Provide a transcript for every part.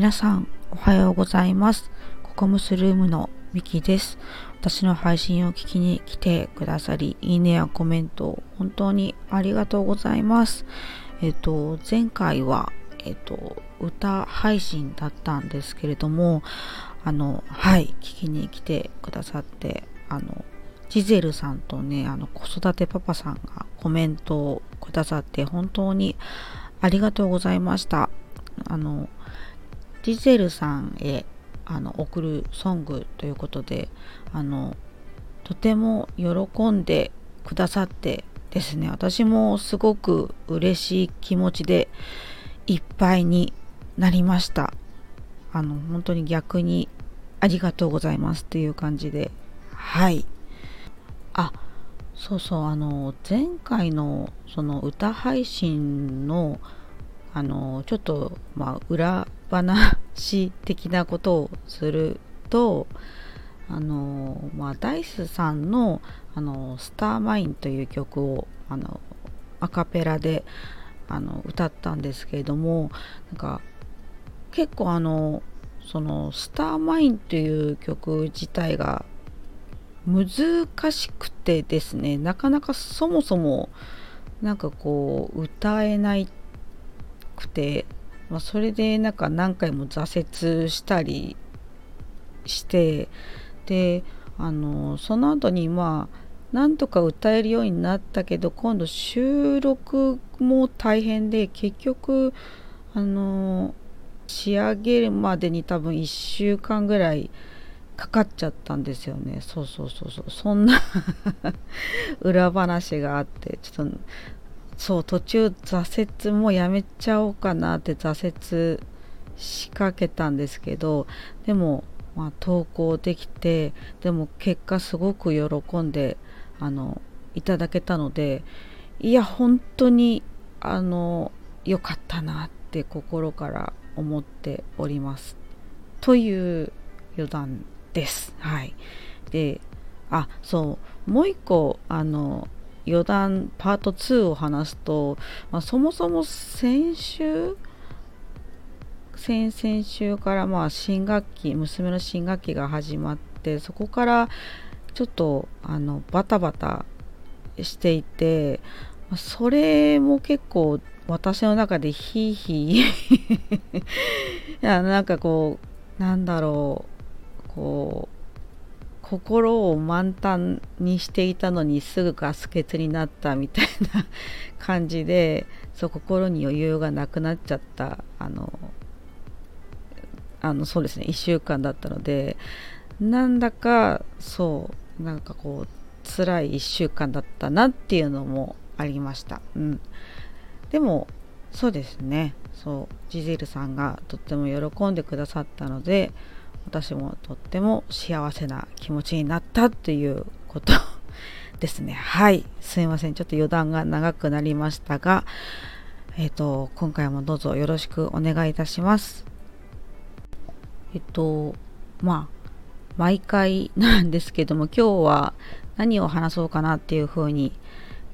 皆さんおはようございます。ココムスルームのミキです。私の配信を聞きに来てくださりいいねやコメント本当にありがとうございます。えっと前回はえっと歌配信だったんですけれどもあのはい聞きに来てくださってあのジゼルさんとねあの子育てパパさんがコメントをくださって本当にありがとうございました。あのジゼルさんへあの送るソングということであのとても喜んでくださってですね。私もすごく嬉しい気持ちでいっぱいになりました。あの本当に逆にありがとうございますっていう感じで。はい。あそうそう。あの前回のその歌配信のあのちょっとまあ裏話的なことをするとあのまあダイスさんのあのスターマインという曲をあのアカペラであの歌ったんですけれどもなんか結構あのそのスターマインという曲自体が難しくてですねなかなかそもそもなんかこう歌えないくて、まあ、それでなんか何回も挫折したりしてであのその後にまあなんとか歌えるようになったけど今度収録も大変で結局あの仕上げるまでに多分1週間ぐらいかかっちゃったんですよね。そうそうそうそう。そんな 裏話があってちょっとそう途中挫折もやめちゃおうかなって挫折しかけたんですけどでも、まあ、投稿できてでも結果すごく喜んであのいただけたのでいや本当にあの良かったなって心から思っておりますという余談です。はい、であそうもう一個あの余談パート2を話すと、まあ、そもそも先週先々週からまあ新学期娘の新学期が始まってそこからちょっとあのバタバタしていてそれも結構私の中でヒーヒーいやなんかこうなんだろうこう心を満タンにしていたのにすぐガス欠になったみたいな感じでそう心に余裕がなくなっちゃったあのあのそうですね1週間だったのでなんだかそうなんかこう辛い1週間だったなっていうのもありました。うん、でもそうですねそうジゼルさんがとっても喜んでくださったので私もとっても幸せな気持ちになったっていうことですね。はい。すいません。ちょっと余談が長くなりましたが、えっ、ー、と、今回もどうぞよろしくお願いいたします。えっと、まあ、毎回なんですけども、今日は何を話そうかなっていうふうに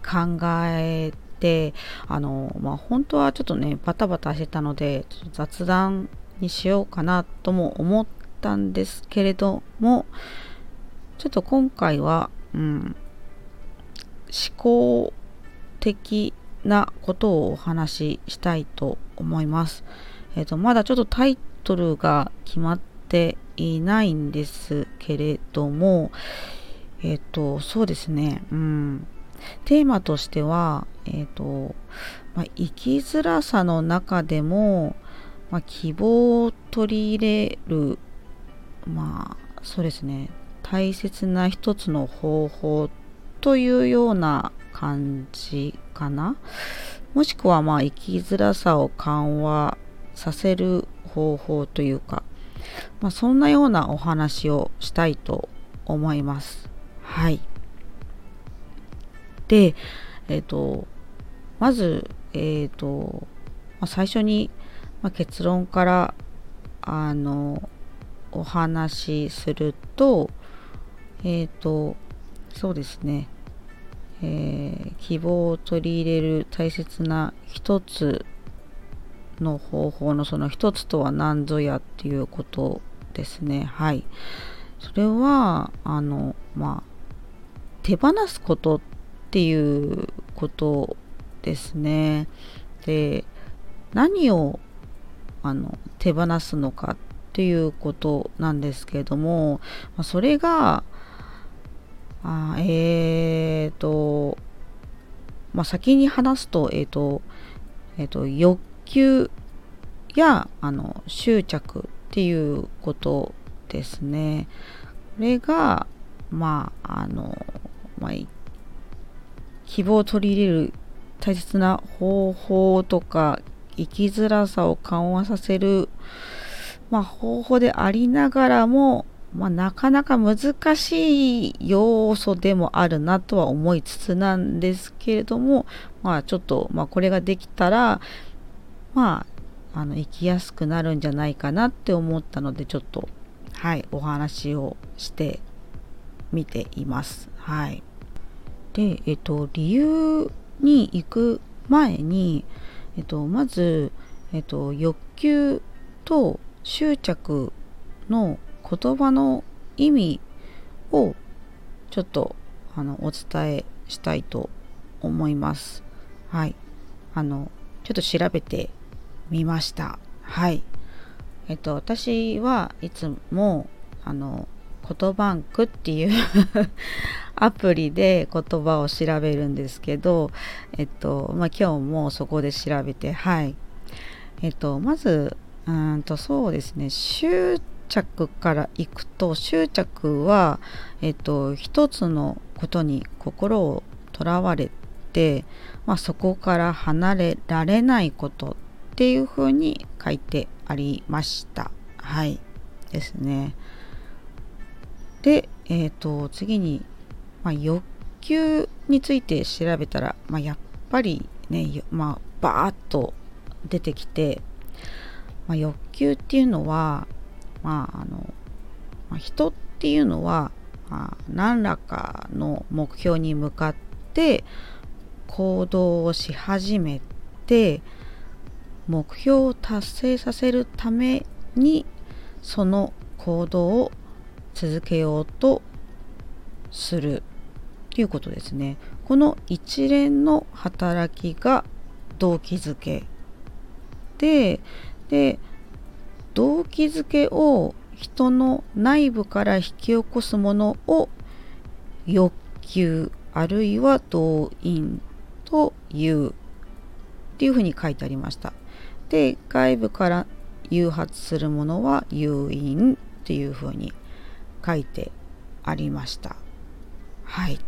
考えて、あの、まあ、本当はちょっとね、バタバタしてたので、雑談にしようかなとも思ったんですけれどもちょっと今回は、うん、思考的なことをお話ししたいと思います。えっ、ー、と、まだちょっとタイトルが決まっていないんですけれども、えっ、ー、と、そうですね、うん、テーマとしては、えっ、ー、と、まあ、生きづらさの中でも、まあ、希望を取り入れるまあそうですね大切な一つの方法というような感じかなもしくはまあ生きづらさを緩和させる方法というか、まあ、そんなようなお話をしたいと思います。はい。で、えっ、ー、と、まず、えっ、ー、と、まあ、最初に、まあ、結論から、あの、お話しすると、えっ、ー、と、そうですね、えー、希望を取り入れる大切な一つの方法のその一つとは何ぞやっていうことですね。はい。それはあのまあ手放すことっていうことですね。で何をあの手放すのかっていうことなんですけれども、まあ、それがあえっ、ー、と、まあ、先に話すと,、えーとえーと、欲求やあの執着っていうことですね。これがまああの、まあ、希望を取り入れる大切な方法とか生きづらさを緩和させる、まあ、方法でありながらも、まあ、なかなか難しい要素でもあるなとは思いつつなんですけれども、まあ、ちょっと、まあ、これができたら、まあ、あの生きやすくなるんじゃないかなって思ったのでちょっとはいお話をしてみています。はい、で、えっと、理由に行く前に、えっと、まず、えっと、欲求と執着の言葉の意味をちょっとあのお伝えしたいと思います。はい。あの、ちょっと調べてみました。はい。えっと、私はいつも、あの、言バンクっていう アプリで言葉を調べるんですけど、えっと、まあ、今日もそこで調べて、はい。えっと、まず、うんと、そうですね、執着からいくと、執着は、えっと、一つのことに心をとらわれて、まあ、そこから離れられないことっていうふうに書いてありました。はい。ですね。で、えっ、ー、と、次に、まあ、欲求について調べたら、まあ、やっぱりね、まあ、バーッと出てきて、まあ、欲求っていうのは、まあ、あの、まあ、人っていうのは、まあ、何らかの目標に向かって行動をし始めて目標を達成させるためにその行動を続けようとするということですね。この一連の働きが動機づけでで動機づけを人の内部から引き起こすものを欲求あるいは動員というっていうふうに書いてありました。で外部から誘発するものは誘引っていうふうに書いてありました。はい。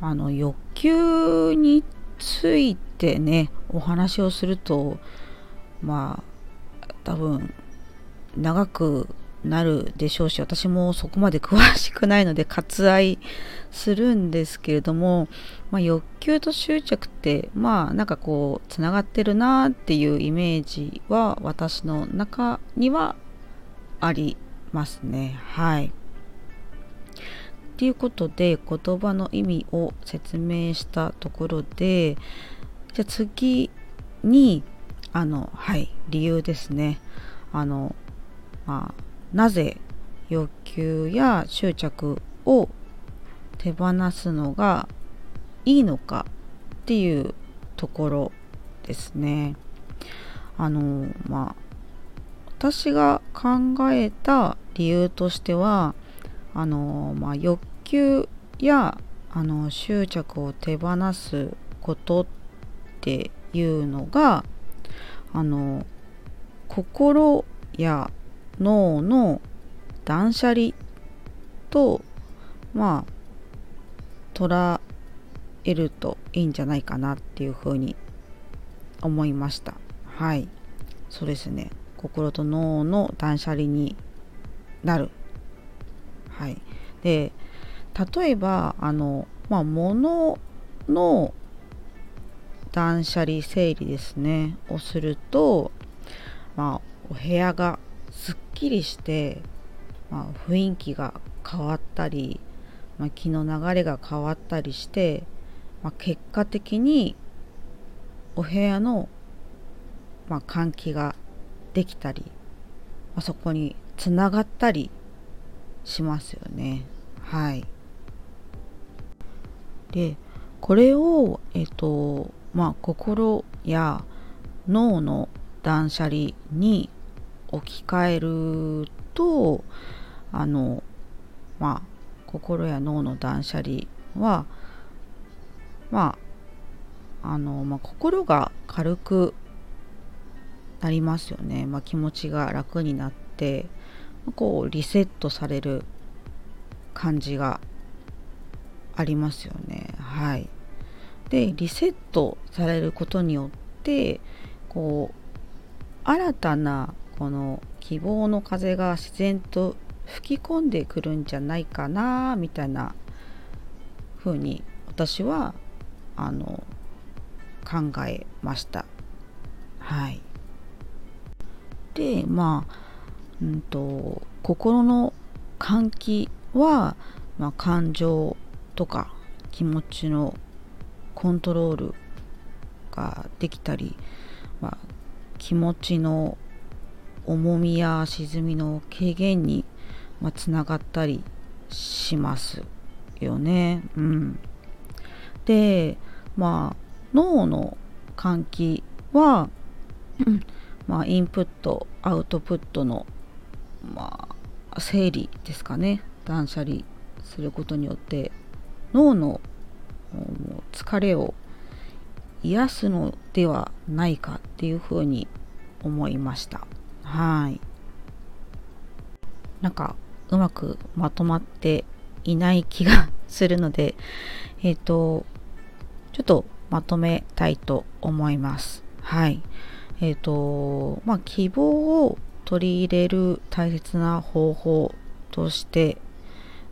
あの欲求についてねお話をするとまあ多分長くなるでしょうし私もそこまで詳しくないので割愛するんですけれども、まあ、欲求と執着ってまあなんかこうつながってるなっていうイメージは私の中にはありますねはい。ということで言葉の意味を説明したところでじゃあ次にあのはい理由ですねあのまあなぜ欲求や執着を手放すのがいいのかっていうところですね。あのまあ私が考えた理由としてはあの、まあ、欲求やあの執着を手放すことっていうのがあの心や脳の断捨離とまあ捉えるといいんじゃないかなっていうふうに思いました。はい。そうですね。心と脳の断捨離になる。はい。で例えばあのまあ物の断捨離整理ですねをするとまあお部屋がすっきりして、まあ、雰囲気が変わったり、まあ、気の流れが変わったりして、まあ、結果的にお部屋のまあ、換気ができたり、まあ、そこにつながったりしますよね。はい。でこれをえっ、とまあ心や脳の断捨離に置き換えるとあのまあ心や脳の断捨離はまああの、まあ、心が軽くなりますよね、まあ、気持ちが楽になってこうリセットされる感じがありますよね。はい。でリセットされることによってこう新たなこの希望の風が自然と吹き込んでくるんじゃないかなみたいな風に私はあの考えました。はい。でまあ、うんと、心の換気は、まあ、感情とか気持ちのコントロールができたり、まあ、気持ちの重みや沈みの軽減に、まあ、つながったりしますよね。うん、でまあ脳の換気は、まあ、インプットアウトプットの、まあ、整理ですかね断捨離することによって脳の疲れを癒すのではないかっていうふうに思いました。はい。なんかうまくまとまっていない気がするのでえっ、ー、とちょっとまとめたいと思います。はい。えっ、ー、とまあ希望を取り入れる大切な方法として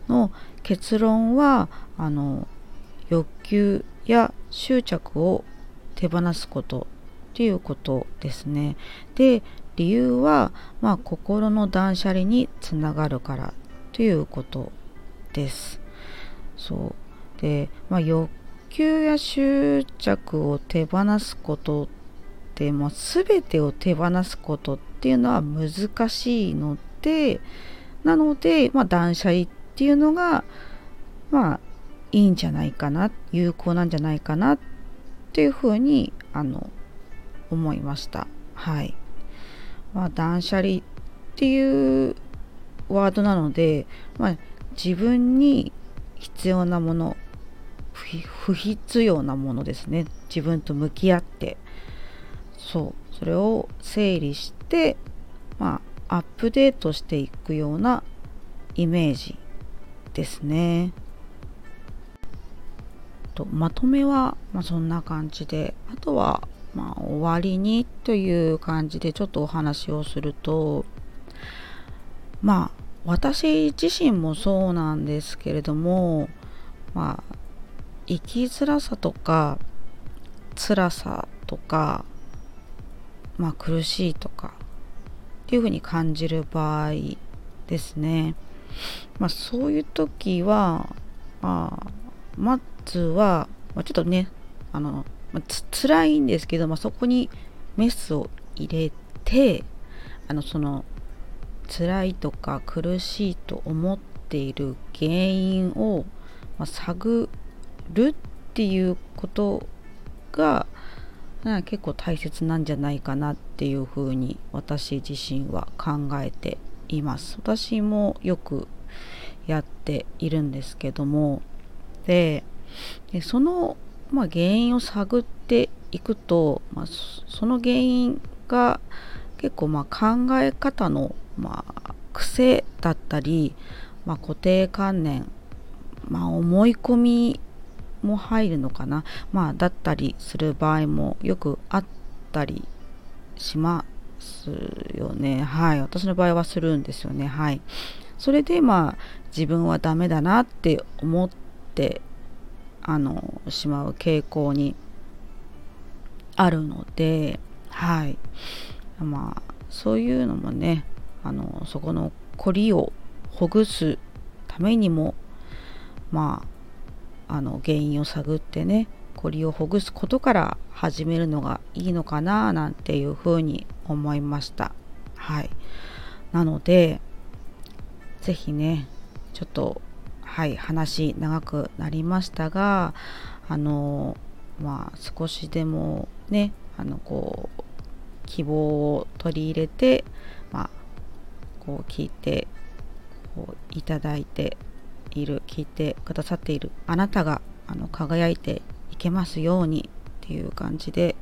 の結論はあの欲求や執着を手放すことっていうことですね。で理由は、まあ、心の断捨離につながるからということです。そうで、まあ、欲求や執着を手放すことって、まあ、全てを手放すことっていうのは難しいのでなので、まあ、断捨離っていうのがまあいいんじゃないかな有効なんじゃないかなっていうふうにあの思いました。はい。まあ断捨離っていうワードなので、まあ、自分に必要なもの不必要なものですね。自分と向き合って。そう。それを整理してまあアップデートしていくようなイメージですね。とまとめは、まあ、そんな感じであとは、まあ、終わりにという感じでちょっとお話をするとまあ私自身もそうなんですけれどもまあ生きづらさとか辛さとかまあ苦しいとかっていうふうに感じる場合ですね。まあそういう時はまあまずは、まあ、ちょっとねあの、まあ、つ辛いんですけど、まあ、そこにメスを入れてあのその辛いとか苦しいと思っている原因を、まあ、探るっていうことが結構大切なんじゃないかなっていうふうに私自身は考えています。私もよくやっているんですけどもででその、まあ、原因を探っていくと、まあ、その原因が結構まあ考え方の、まあ、癖だったり、まあ、固定観念、まあ、思い込みも入るのかな、まあ、だったりする場合もよくあったりしますよね。はい。私の場合はするんですよね。はい。それでまあ自分はダメだなって思ってあのしまう傾向にあるのではい。まあそういうのもねあのそこの凝りをほぐすためにもまああの原因を探ってねこりをほぐすことから始めるのがいいのかななんていうふうに思いました。はい。なので是非ねちょっとはい話長くなりましたがあのまあ少しでもねあのこう希望を取り入れてまあこう聞いてこういただいている聞いてくださっているあなたがあの輝いていけますようにっていう感じで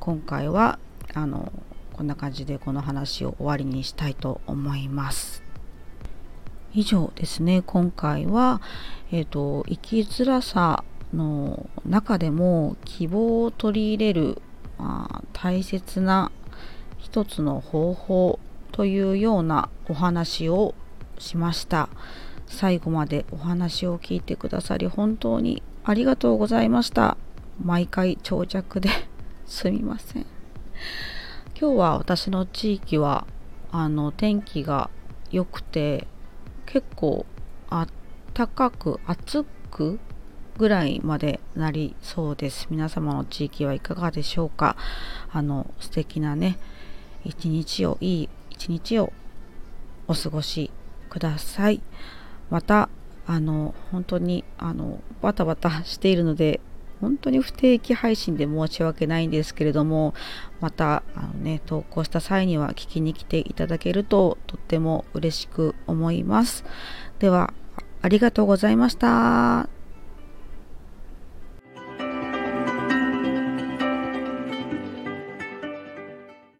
今回はあのこんな感じでこの話を終わりにしたいと思います。以上ですね。今回は、えーと、生きづらさの中でも希望を取り入れる、まあ、大切な一つの方法というようなお話をしました。最後までお話を聞いてくださり本当にありがとうございました。毎回長尺で すみません。今日は私の地域はあの天気が良くて結構あったかく暑くぐらいまでなりそうです。皆様の地域はいかがでしょうか。あの素敵なね一日をいい一日をお過ごしください。またあの本当にあのバタバタしているので本当に不定期配信で申し訳ないんですけれどもまたあの、ね、投稿した際には聞きに来ていただけるととっても嬉しく思います。ではありがとうございました。